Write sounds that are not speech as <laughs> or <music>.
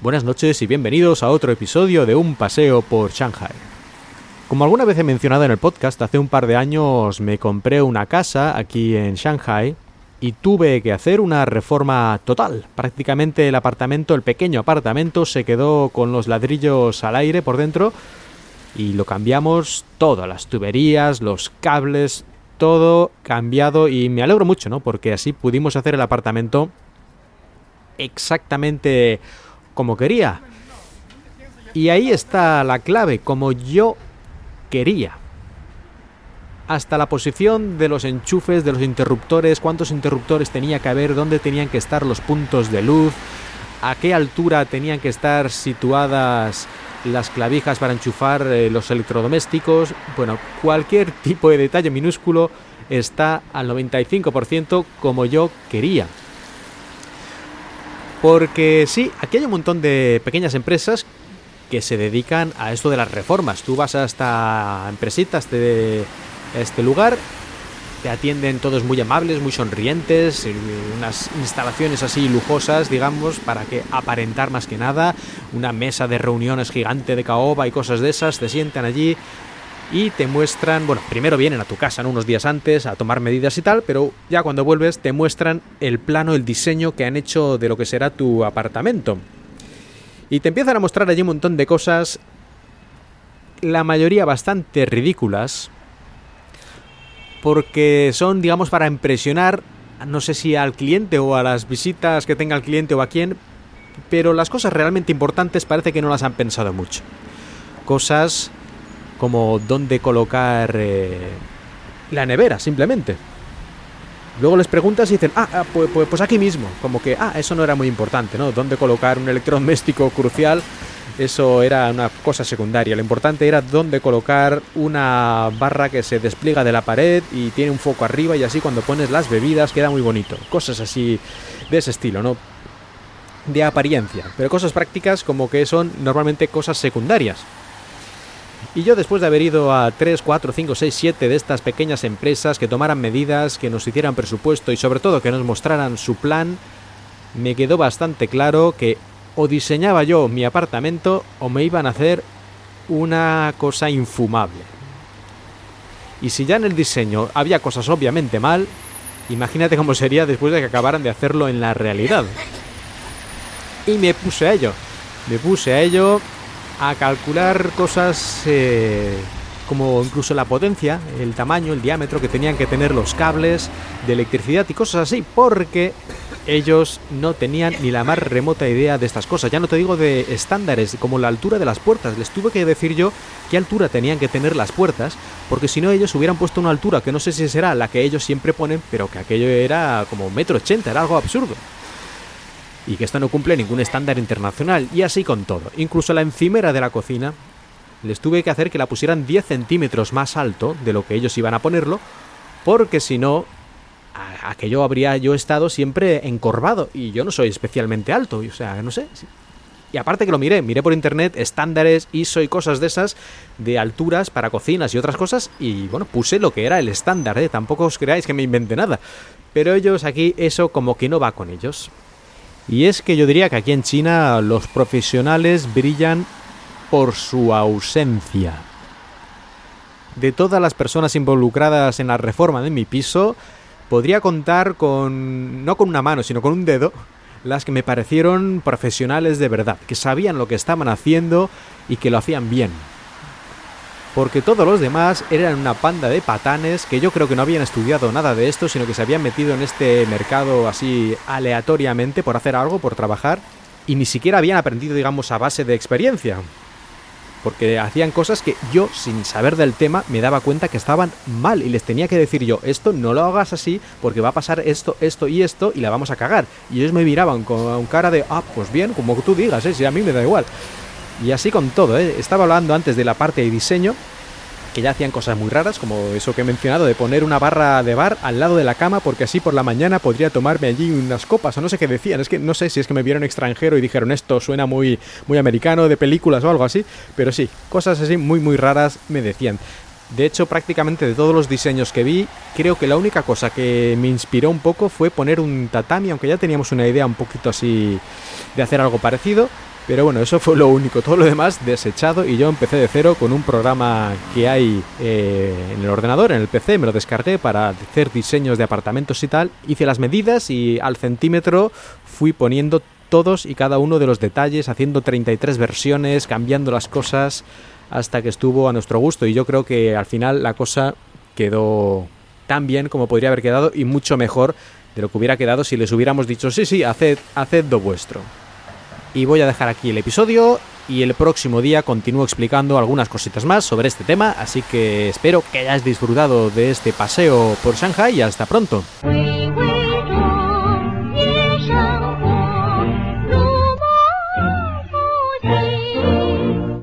Buenas noches y bienvenidos a otro episodio de Un paseo por Shanghai. Como alguna vez he mencionado en el podcast, hace un par de años me compré una casa aquí en Shanghai y tuve que hacer una reforma total. Prácticamente el apartamento, el pequeño apartamento, se quedó con los ladrillos al aire por dentro y lo cambiamos todo, las tuberías, los cables, todo cambiado y me alegro mucho, ¿no? Porque así pudimos hacer el apartamento exactamente como quería. Y ahí está la clave, como yo quería. Hasta la posición de los enchufes, de los interruptores, cuántos interruptores tenía que haber, dónde tenían que estar los puntos de luz, a qué altura tenían que estar situadas las clavijas para enchufar eh, los electrodomésticos. Bueno, cualquier <laughs> tipo de detalle minúsculo está al 95% como yo quería. Porque sí, aquí hay un montón de pequeñas empresas que se dedican a esto de las reformas. Tú vas a esta empresita, a este, este lugar, te atienden todos muy amables, muy sonrientes, unas instalaciones así lujosas, digamos, para que aparentar más que nada, una mesa de reuniones gigante de caoba y cosas de esas, te sientan allí, y te muestran, bueno, primero vienen a tu casa unos días antes a tomar medidas y tal, pero ya cuando vuelves te muestran el plano, el diseño que han hecho de lo que será tu apartamento. Y te empiezan a mostrar allí un montón de cosas, la mayoría bastante ridículas, porque son, digamos, para impresionar, no sé si al cliente o a las visitas que tenga el cliente o a quién, pero las cosas realmente importantes parece que no las han pensado mucho. Cosas como dónde colocar eh, la nevera, simplemente. Luego les preguntas y dicen, ah, ah pues, pues, pues, aquí mismo. Como que, ah, eso no era muy importante, ¿no? Dónde colocar un electrodoméstico crucial, eso era una cosa secundaria. Lo importante era dónde colocar una barra que se despliega de la pared y tiene un foco arriba y así cuando pones las bebidas queda muy bonito. Cosas así de ese estilo, ¿no? De apariencia. Pero cosas prácticas como que son normalmente cosas secundarias. Y yo después de haber ido a 3, 4, 5, 6, 7 de estas pequeñas empresas que tomaran medidas, que nos hicieran presupuesto y sobre todo que nos mostraran su plan, me quedó bastante claro que o diseñaba yo mi apartamento o me iban a hacer una cosa infumable. Y si ya en el diseño había cosas obviamente mal, imagínate cómo sería después de que acabaran de hacerlo en la realidad. Y me puse a ello. Me puse a ello a calcular cosas eh, como incluso la potencia, el tamaño, el diámetro que tenían que tener los cables de electricidad y cosas así, porque ellos no tenían ni la más remota idea de estas cosas. Ya no te digo de estándares como la altura de las puertas, les tuve que decir yo qué altura tenían que tener las puertas, porque si no ellos hubieran puesto una altura que no sé si será la que ellos siempre ponen, pero que aquello era como metro ochenta, era algo absurdo y que esto no cumple ningún estándar internacional, y así con todo. Incluso la encimera de la cocina les tuve que hacer que la pusieran 10 centímetros más alto de lo que ellos iban a ponerlo, porque si no, aquello habría yo estado siempre encorvado, y yo no soy especialmente alto, o sea, no sé. Y aparte que lo miré, miré por internet estándares, ISO y cosas de esas, de alturas para cocinas y otras cosas, y bueno, puse lo que era el estándar, ¿eh? tampoco os creáis que me inventé nada. Pero ellos aquí, eso como que no va con ellos. Y es que yo diría que aquí en China los profesionales brillan por su ausencia. De todas las personas involucradas en la reforma de mi piso, podría contar con, no con una mano, sino con un dedo, las que me parecieron profesionales de verdad, que sabían lo que estaban haciendo y que lo hacían bien porque todos los demás eran una panda de patanes que yo creo que no habían estudiado nada de esto, sino que se habían metido en este mercado así aleatoriamente por hacer algo, por trabajar, y ni siquiera habían aprendido, digamos, a base de experiencia. Porque hacían cosas que yo, sin saber del tema, me daba cuenta que estaban mal y les tenía que decir yo, esto no lo hagas así porque va a pasar esto, esto y esto y la vamos a cagar. Y ellos me miraban con cara de, ah, pues bien, como tú digas, ¿eh? si a mí me da igual. Y así con todo, ¿eh? Estaba hablando antes de la parte de diseño, que ya hacían cosas muy raras, como eso que he mencionado, de poner una barra de bar al lado de la cama, porque así por la mañana podría tomarme allí unas copas, o no sé qué decían, es que no sé si es que me vieron extranjero y dijeron esto suena muy, muy americano, de películas o algo así, pero sí, cosas así muy, muy raras me decían. De hecho, prácticamente de todos los diseños que vi, creo que la única cosa que me inspiró un poco fue poner un tatami, aunque ya teníamos una idea un poquito así de hacer algo parecido, Pero bueno, eso fue lo único, todo lo demás desechado y yo empecé de cero con un programa que hay eh, en el ordenador, en el PC, me lo descargué para hacer diseños de apartamentos y tal, hice las medidas y al centímetro fui poniendo todos y cada uno de los detalles, haciendo 33 versiones, cambiando las cosas hasta que estuvo a nuestro gusto. Y yo creo que al final la cosa quedó tan bien como podría haber quedado y mucho mejor de lo que hubiera quedado si les hubiéramos dicho sí, sí, haced, haced lo vuestro y voy a dejar aquí el episodio y el próximo día continúo explicando algunas cositas más sobre este tema, así que espero que hayáis disfrutado de este paseo por Shanghai y hasta pronto.